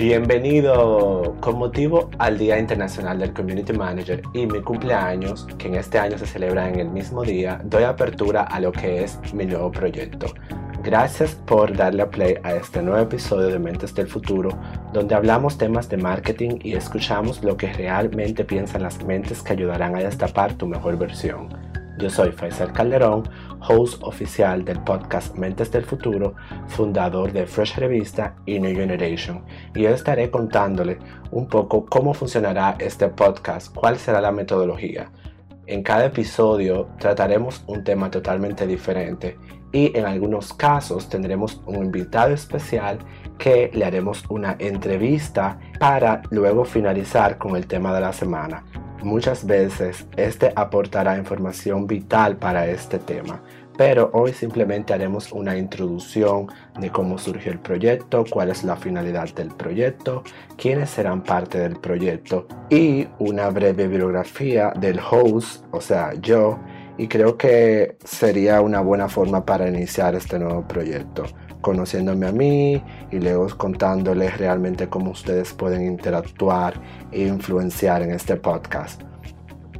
Bienvenido con motivo al Día Internacional del Community Manager y mi cumpleaños, que en este año se celebra en el mismo día, doy apertura a lo que es mi nuevo proyecto. Gracias por darle a play a este nuevo episodio de Mentes del Futuro, donde hablamos temas de marketing y escuchamos lo que realmente piensan las mentes que ayudarán a destapar tu mejor versión. Yo soy Faisal Calderón, host oficial del podcast Mentes del Futuro, fundador de Fresh Revista y New Generation, y hoy estaré contándole un poco cómo funcionará este podcast, cuál será la metodología. En cada episodio trataremos un tema totalmente diferente y en algunos casos tendremos un invitado especial que le haremos una entrevista para luego finalizar con el tema de la semana. Muchas veces este aportará información vital para este tema, pero hoy simplemente haremos una introducción de cómo surgió el proyecto, cuál es la finalidad del proyecto, quiénes serán parte del proyecto y una breve bibliografía del host, o sea, yo, y creo que sería una buena forma para iniciar este nuevo proyecto conociéndome a mí y luego contándoles realmente cómo ustedes pueden interactuar e influenciar en este podcast.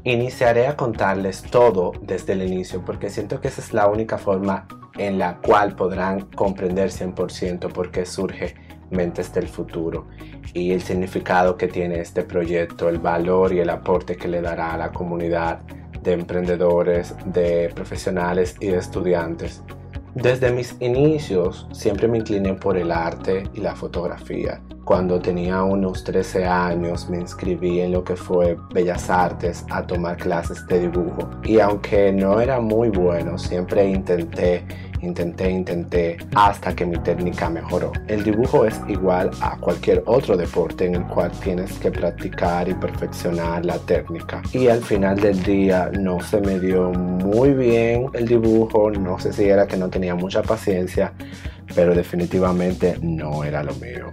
Iniciaré a contarles todo desde el inicio porque siento que esa es la única forma en la cual podrán comprender 100% por qué surge Mentes del Futuro y el significado que tiene este proyecto, el valor y el aporte que le dará a la comunidad de emprendedores, de profesionales y de estudiantes. Desde mis inicios siempre me incliné por el arte y la fotografía. Cuando tenía unos 13 años me inscribí en lo que fue Bellas Artes a tomar clases de dibujo. Y aunque no era muy bueno, siempre intenté Intenté, intenté hasta que mi técnica mejoró. El dibujo es igual a cualquier otro deporte en el cual tienes que practicar y perfeccionar la técnica. Y al final del día no se me dio muy bien el dibujo, no sé si era que no tenía mucha paciencia, pero definitivamente no era lo mío.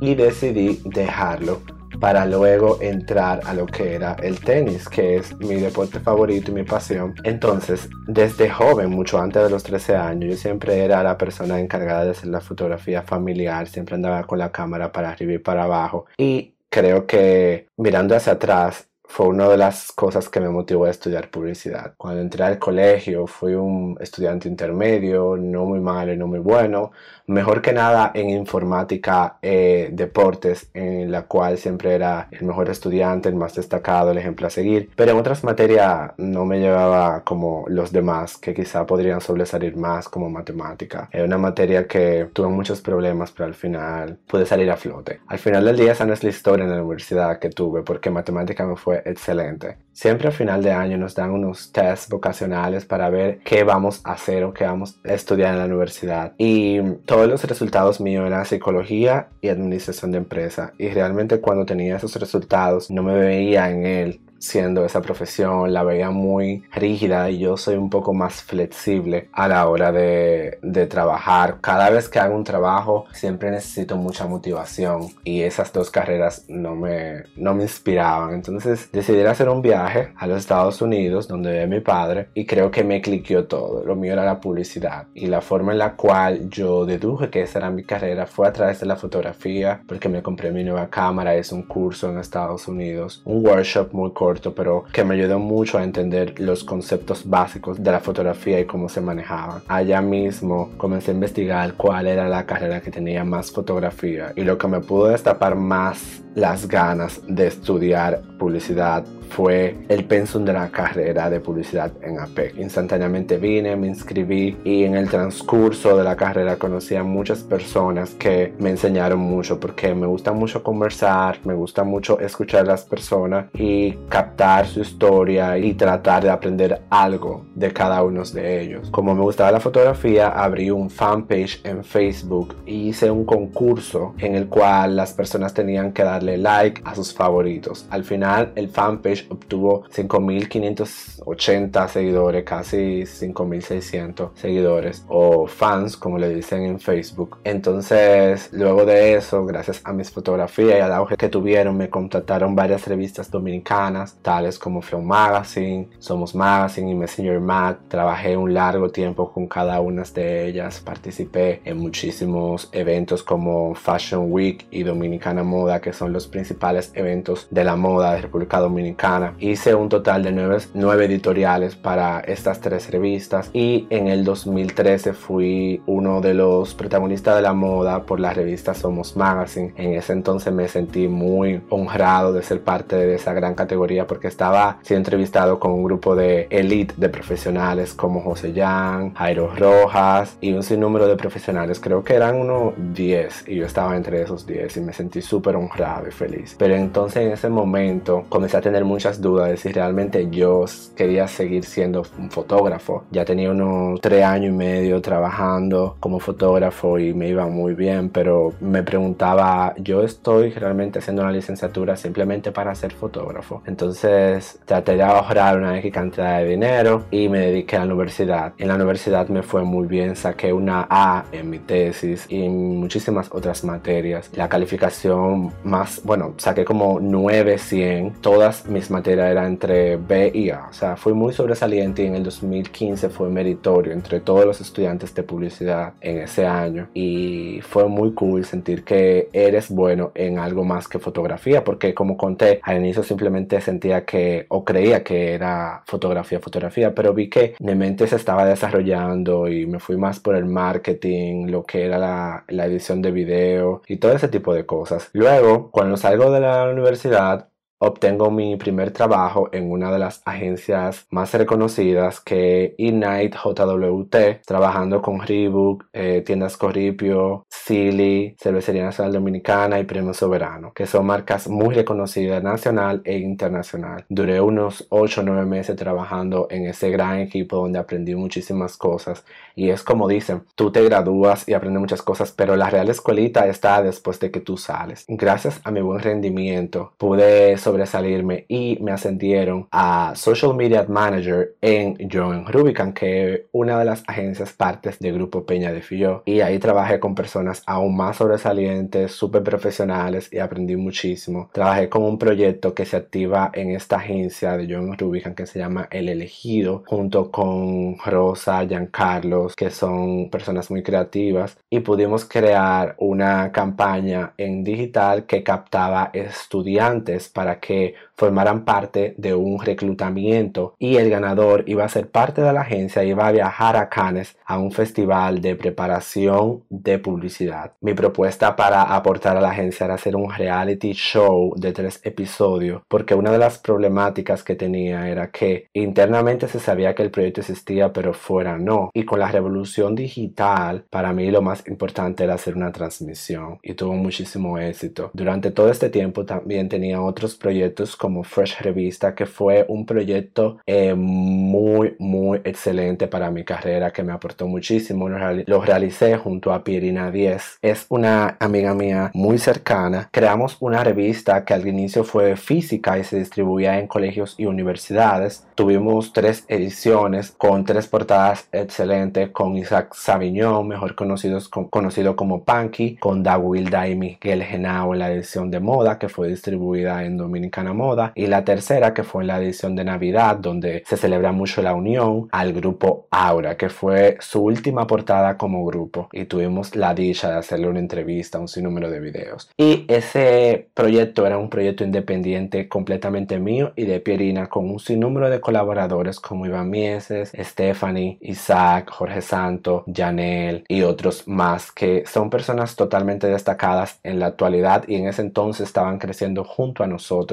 Y decidí dejarlo para luego entrar a lo que era el tenis, que es mi deporte favorito y mi pasión. Entonces, desde joven, mucho antes de los 13 años, yo siempre era la persona encargada de hacer la fotografía familiar, siempre andaba con la cámara para arriba y para abajo. Y creo que mirando hacia atrás, fue una de las cosas que me motivó a estudiar publicidad. Cuando entré al colegio fui un estudiante intermedio, no muy malo no muy bueno, mejor que nada en informática, eh, deportes, en la cual siempre era el mejor estudiante, el más destacado, el ejemplo a seguir, pero en otras materias no me llevaba como los demás, que quizá podrían sobresalir más como matemática. Era una materia que tuve muchos problemas, pero al final pude salir a flote. Al final del día esa no es la historia en la universidad que tuve, porque matemática me fue excelente. Siempre a final de año nos dan unos tests vocacionales para ver qué vamos a hacer o qué vamos a estudiar en la universidad. Y todos los resultados míos eran psicología y administración de empresa. Y realmente cuando tenía esos resultados no me veía en él siendo esa profesión, la veía muy rígida y yo soy un poco más flexible a la hora de, de, trabajar. Cada vez que hago un trabajo siempre necesito mucha motivación y esas dos carreras no me, no me inspiraban. Entonces decidí hacer un viaje a los Estados Unidos donde vive mi padre y creo que me cliqueó todo. Lo mío era la publicidad y la forma en la cual yo deduje que esa era mi carrera fue a través de la fotografía porque me compré mi nueva cámara, es un curso en Estados Unidos, un workshop muy corto pero que me ayudó mucho a entender los conceptos básicos de la fotografía y cómo se manejaban. Allá mismo comencé a investigar cuál era la carrera que tenía más fotografía y lo que me pudo destapar más las ganas de estudiar publicidad fue el pensum de la carrera de publicidad en APEC. Instantáneamente vine, me inscribí y en el transcurso de la carrera conocí a muchas personas que me enseñaron mucho porque me gusta mucho conversar, me gusta mucho escuchar a las personas y captar su historia y tratar de aprender algo de cada uno de ellos. Como me gustaba la fotografía, abrí un fanpage en Facebook y hice un concurso en el cual las personas tenían que darle darle like a sus favoritos. Al final el fanpage obtuvo 5.580 seguidores, casi 5.600 seguidores o fans como le dicen en Facebook. Entonces luego de eso, gracias a mis fotografías y al auge que tuvieron, me contactaron varias revistas dominicanas, tales como Film Magazine, Somos Magazine y Messenger Mag. Trabajé un largo tiempo con cada una de ellas, participé en muchísimos eventos como Fashion Week y Dominicana Moda, que son los principales eventos de la moda de República Dominicana. Hice un total de nueve, nueve editoriales para estas tres revistas y en el 2013 fui uno de los protagonistas de la moda por la revista Somos Magazine. En ese entonces me sentí muy honrado de ser parte de esa gran categoría porque estaba siendo entrevistado con un grupo de elite de profesionales como José Jan, Jairo Rojas y un sinnúmero de profesionales. Creo que eran unos 10 y yo estaba entre esos 10 y me sentí súper honrado feliz. Pero entonces en ese momento comencé a tener muchas dudas de si realmente yo quería seguir siendo un fotógrafo. Ya tenía unos 3 años y medio trabajando como fotógrafo y me iba muy bien, pero me preguntaba, yo estoy realmente haciendo una licenciatura simplemente para ser fotógrafo. Entonces traté de ahorrar una X cantidad de dinero y me dediqué a la universidad. En la universidad me fue muy bien, saqué una A en mi tesis y en muchísimas otras materias. La calificación más, bueno, saqué como 900. Todas mis materias eran entre B y A. O sea, fui muy sobresaliente y en el 2015 fue meritorio entre todos los estudiantes de publicidad en ese año. Y fue muy cool sentir que eres bueno en algo más que fotografía, porque como conté, al inicio simplemente sentía que o creía que era fotografía, fotografía, pero vi que mi mente se estaba desarrollando y me fui más por el marketing, lo que era la, la edición de video y todo ese tipo de cosas. Luego, cuando salgo de la universidad, obtengo mi primer trabajo en una de las agencias más reconocidas que Ignite JWT, trabajando con Reebok, eh, Tiendas Corripio, Silly, Cervecería Nacional Dominicana y Premio Soberano, que son marcas muy reconocidas nacional e internacional. Duré unos 8 o 9 meses trabajando en ese gran equipo donde aprendí muchísimas cosas y es como dicen, tú te gradúas y aprendes muchas cosas, pero la real escuelita está después de que tú sales. Gracias a mi buen rendimiento pude sobresalirme y me ascendieron a Social Media Manager en John Rubicon, que es una de las agencias partes del grupo Peña de Filló. Y ahí trabajé con personas aún más sobresalientes, súper profesionales y aprendí muchísimo. Trabajé con un proyecto que se activa en esta agencia de John Rubicon que se llama El Elegido, junto con Rosa, Giancarlos, que son personas muy creativas, y pudimos crear una campaña en digital que captaba estudiantes para que formaran parte de un reclutamiento y el ganador iba a ser parte de la agencia y iba a viajar a Cannes a un festival de preparación de publicidad. Mi propuesta para aportar a la agencia era hacer un reality show de tres episodios porque una de las problemáticas que tenía era que internamente se sabía que el proyecto existía pero fuera no y con la revolución digital para mí lo más importante era hacer una transmisión y tuvo muchísimo éxito. Durante todo este tiempo también tenía otros proyectos como Fresh Revista, que fue un proyecto eh, muy, muy excelente para mi carrera, que me aportó muchísimo. Lo, realicé junto a Pierina 10. Es una amiga mía muy cercana. Creamos una revista que al inicio fue física y se distribuía en colegios y universidades. Tuvimos tres ediciones con tres portadas excelentes, con Isaac Saviñón, mejor conocidos, conocido como Panky, con Dawilda y Miguel Genao en la edición de moda, que fue distribuida en Dominicana Moda, y la tercera que fue en la edición de Navidad, donde se celebra mucho la unión al grupo Aura, que fue su última portada como grupo, y tuvimos la dicha de hacerle una entrevista, un sinnúmero de videos. Y ese proyecto era un proyecto independiente completamente mío y de Pierina, con un sinnúmero de colaboradores como Iván Mieses, Stephanie, Isaac, Jorge Santo, Janel y otros más, que son personas totalmente destacadas en la actualidad y en ese entonces estaban creciendo junto a nosotros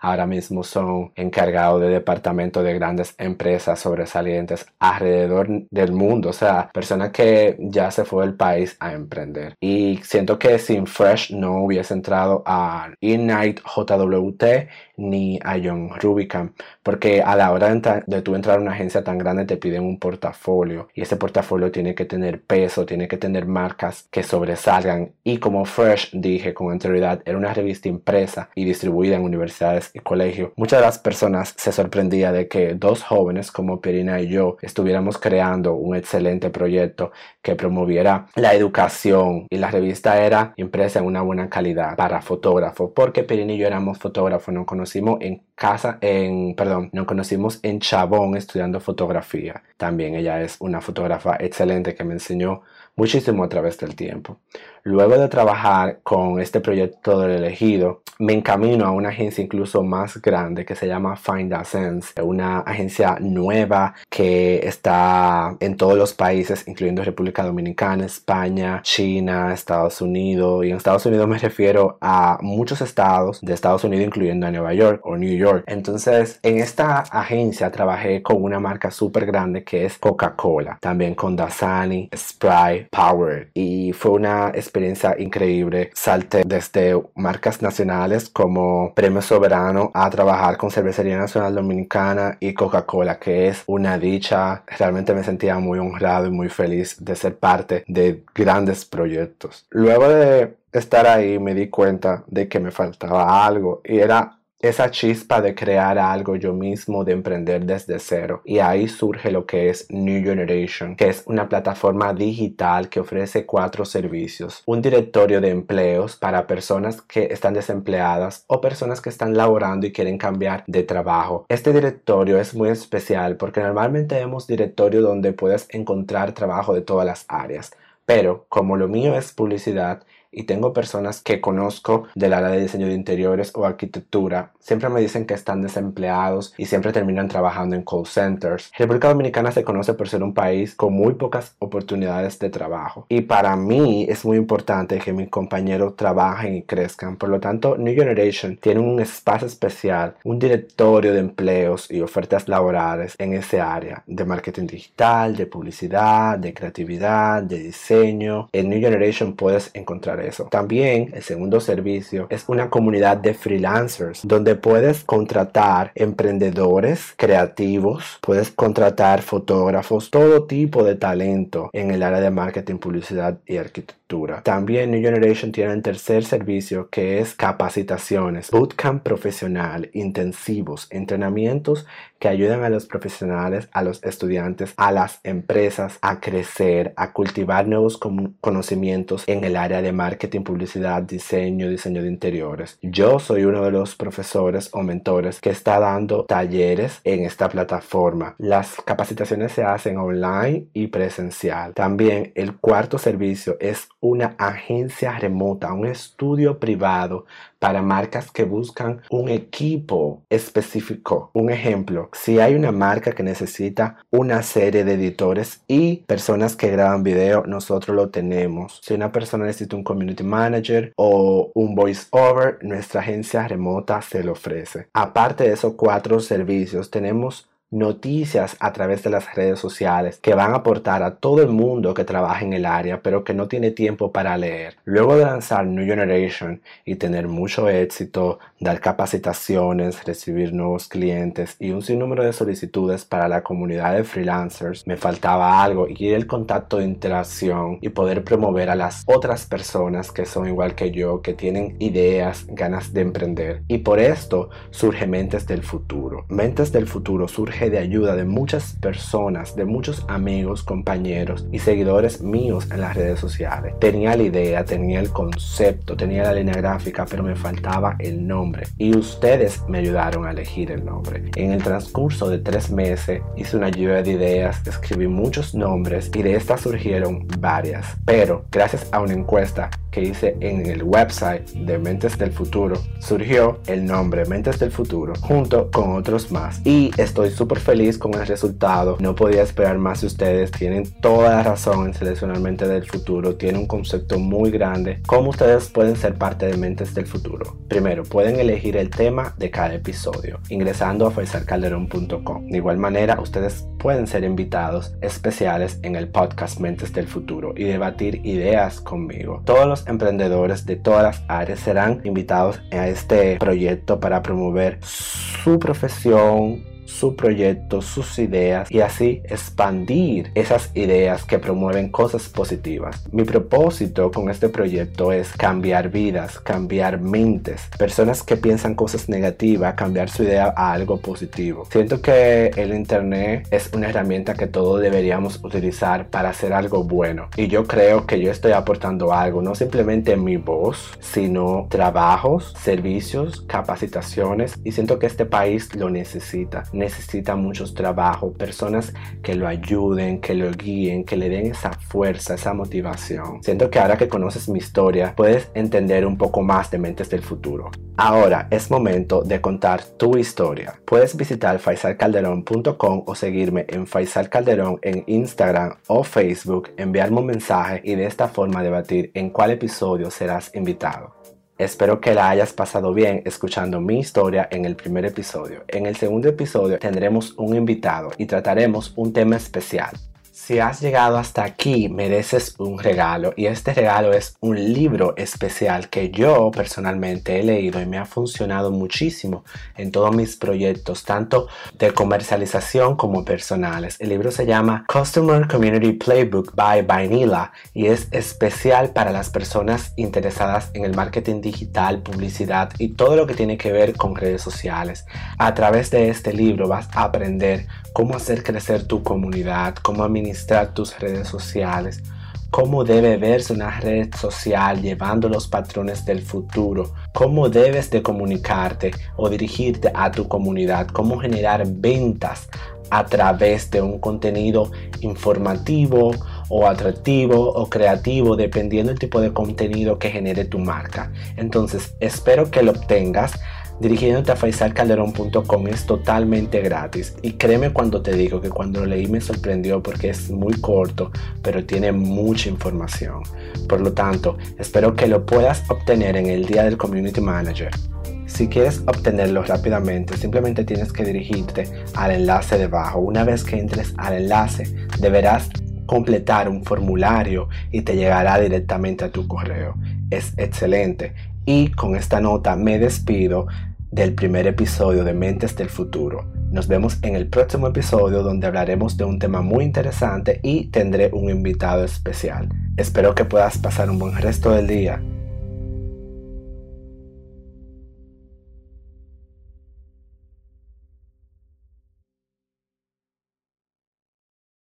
ahora mismo son encargados de departamento de grandes empresas sobresalientes alrededor del mundo, o sea, personas que ya se fue del país a emprender. Y siento que sin Fresh no hubiese entrado a Ignite JWT ni a John Rubicam, porque a la hora de, de tú entrar a una agencia tan grande te piden un portafolio y ese portafolio tiene que tener peso, tiene que tener marcas que sobresalgan y como Fresh dije con anterioridad era una revista impresa y distribuida en universidades y colegios, muchas de las personas se sorprendía de que dos jóvenes como Pierina y yo estuviéramos creando un excelente proyecto que promoviera la educación y la revista era impresa en una buena calidad para fotógrafos porque Pierina y yo éramos fotógrafos, nos conocimos en casa, en, perdón, nos conocimos en Chabón estudiando fotografía. También ella es una fotógrafa excelente que me enseñó muchísimo a través del tiempo. Luego de trabajar con este proyecto del elegido, me encamino a una agencia incluso más grande que se llama Find a Sense, una agencia nueva que está en todos los países, incluyendo República Dominicana, España, China, Estados Unidos. Y en Estados Unidos me refiero a muchos estados de Estados Unidos, incluyendo a Nueva York o New York. Entonces, en esta agencia trabajé con una marca súper grande que es Coca-Cola, también con Dasani, Sprite, Power. Y fue una experiencia increíble. Salté desde marcas nacionales como Premio Soberano a trabajar con Cervecería Nacional Dominicana y Coca-Cola, que es una dicha. Realmente me sentía muy honrado y muy feliz de ser parte de grandes proyectos. Luego de estar ahí me di cuenta de que me faltaba algo y era esa chispa de crear algo yo mismo, de emprender desde cero. Y ahí surge lo que es New Generation, que es una plataforma digital que ofrece cuatro servicios. Un directorio de empleos para personas que están desempleadas o personas que están laborando y quieren cambiar de trabajo. Este directorio es muy especial porque normalmente vemos directorio donde puedes encontrar trabajo de todas las áreas. Pero como lo mío es publicidad, y tengo personas que conozco del área de diseño de interiores o arquitectura, siempre me dicen que están desempleados y siempre terminan trabajando en call centers. República Dominicana se conoce por ser un país con muy pocas oportunidades de trabajo y para mí es muy importante que mis compañeros trabajen y crezcan. Por lo tanto, New Generation tiene un espacio especial, un directorio de empleos y ofertas laborales en ese área de marketing digital, de publicidad, de creatividad, de diseño. En New Generation puedes encontrar eso. También el segundo servicio es una comunidad de freelancers donde puedes contratar emprendedores creativos, puedes contratar fotógrafos, todo tipo de talento en el área de marketing, publicidad y arquitectura. También New Generation tiene el tercer servicio que es capacitaciones, bootcamp profesional, intensivos, entrenamientos que ayudan a los profesionales, a los estudiantes, a las empresas a crecer, a cultivar nuevos conocimientos en el área de marketing, publicidad, diseño, diseño de interiores. Yo soy uno de los profesores o mentores que está dando talleres en esta plataforma. Las capacitaciones se hacen online y presencial. También el cuarto servicio es una agencia remota, un estudio privado para marcas que buscan un equipo específico. Un ejemplo, si hay una marca que necesita una serie de editores y personas que graban video, nosotros lo tenemos. Si una persona necesita un community manager o un voice over, nuestra agencia remota se lo ofrece. Aparte de esos cuatro servicios, tenemos noticias a través de las redes sociales que van a aportar a todo el mundo que trabaja en el área pero que no tiene tiempo para leer. Luego de lanzar New Generation y tener mucho éxito, dar capacitaciones, recibir nuevos clientes y un sinnúmero de solicitudes para la comunidad de freelancers, me faltaba algo y el contacto de interacción y poder promover a las otras personas que son igual que yo, que tienen ideas, ganas de emprender. Y por esto surge Mentes del Futuro. Mentes del Futuro surge de ayuda de muchas personas, de muchos amigos, compañeros y seguidores míos en las redes sociales. Tenía la idea, tenía el concepto, tenía la línea gráfica, pero me faltaba el nombre. Y ustedes me ayudaron a elegir el nombre. En el transcurso de tres meses hice una lluvia de ideas, escribí muchos nombres y de estas surgieron varias. Pero gracias a una encuesta que hice en el website de Mentes del Futuro, surgió el nombre Mentes del Futuro junto con otros más. Y estoy súper feliz con el resultado. No podía esperar más de ustedes. Tienen toda la razón en seleccionar Mentes del Futuro. Tiene un concepto muy grande. ¿Cómo ustedes pueden ser parte de Mentes del Futuro? Primero, pueden elegir el tema de cada episodio ingresando a faisalcalderón.com. De igual manera, ustedes pueden ser invitados especiales en el podcast Mentes del Futuro y debatir ideas conmigo. Todos los emprendedores de todas las áreas serán invitados a este proyecto para promover su profesión, su proyecto, sus ideas y así expandir esas ideas que promueven cosas positivas. Mi propósito con este proyecto es cambiar vidas, cambiar mentes, personas que piensan cosas negativas, cambiar su idea a algo positivo. Siento que el Internet es una herramienta que todos deberíamos utilizar para hacer algo bueno y yo creo que yo estoy aportando algo, no simplemente mi voz, sino trabajos, servicios, capacitaciones y siento que este país lo necesita necesita muchos trabajos, personas que lo ayuden, que lo guíen, que le den esa fuerza, esa motivación. Siento que ahora que conoces mi historia, puedes entender un poco más de Mentes del Futuro. Ahora es momento de contar tu historia. Puedes visitar faisalcalderón.com o seguirme en Faisal Calderón en Instagram o Facebook, enviarme un mensaje y de esta forma debatir en cuál episodio serás invitado. Espero que la hayas pasado bien escuchando mi historia en el primer episodio. En el segundo episodio tendremos un invitado y trataremos un tema especial. Si has llegado hasta aquí, mereces un regalo y este regalo es un libro especial que yo personalmente he leído y me ha funcionado muchísimo en todos mis proyectos, tanto de comercialización como personales. El libro se llama Customer Community Playbook by Vanilla y es especial para las personas interesadas en el marketing digital, publicidad y todo lo que tiene que ver con redes sociales. A través de este libro vas a aprender cómo hacer crecer tu comunidad, cómo administrar tus redes sociales, cómo debe verse una red social llevando los patrones del futuro, cómo debes de comunicarte o dirigirte a tu comunidad, cómo generar ventas a través de un contenido informativo o atractivo o creativo dependiendo del tipo de contenido que genere tu marca. Entonces espero que lo obtengas dirigiéndote a faisalcalderón.com es totalmente gratis y créeme cuando te digo que cuando lo leí me sorprendió porque es muy corto pero tiene mucha información por lo tanto espero que lo puedas obtener en el día del community manager si quieres obtenerlo rápidamente, simplemente tienes que dirigirte al enlace debajo. Una vez que entres al enlace, deberás completar un formulario y te llegará directamente a tu correo. Es excelente. Y con esta nota me despido del primer episodio de Mentes del Futuro. Nos vemos en el próximo episodio donde hablaremos de un tema muy interesante y tendré un invitado especial. Espero que puedas pasar un buen resto del día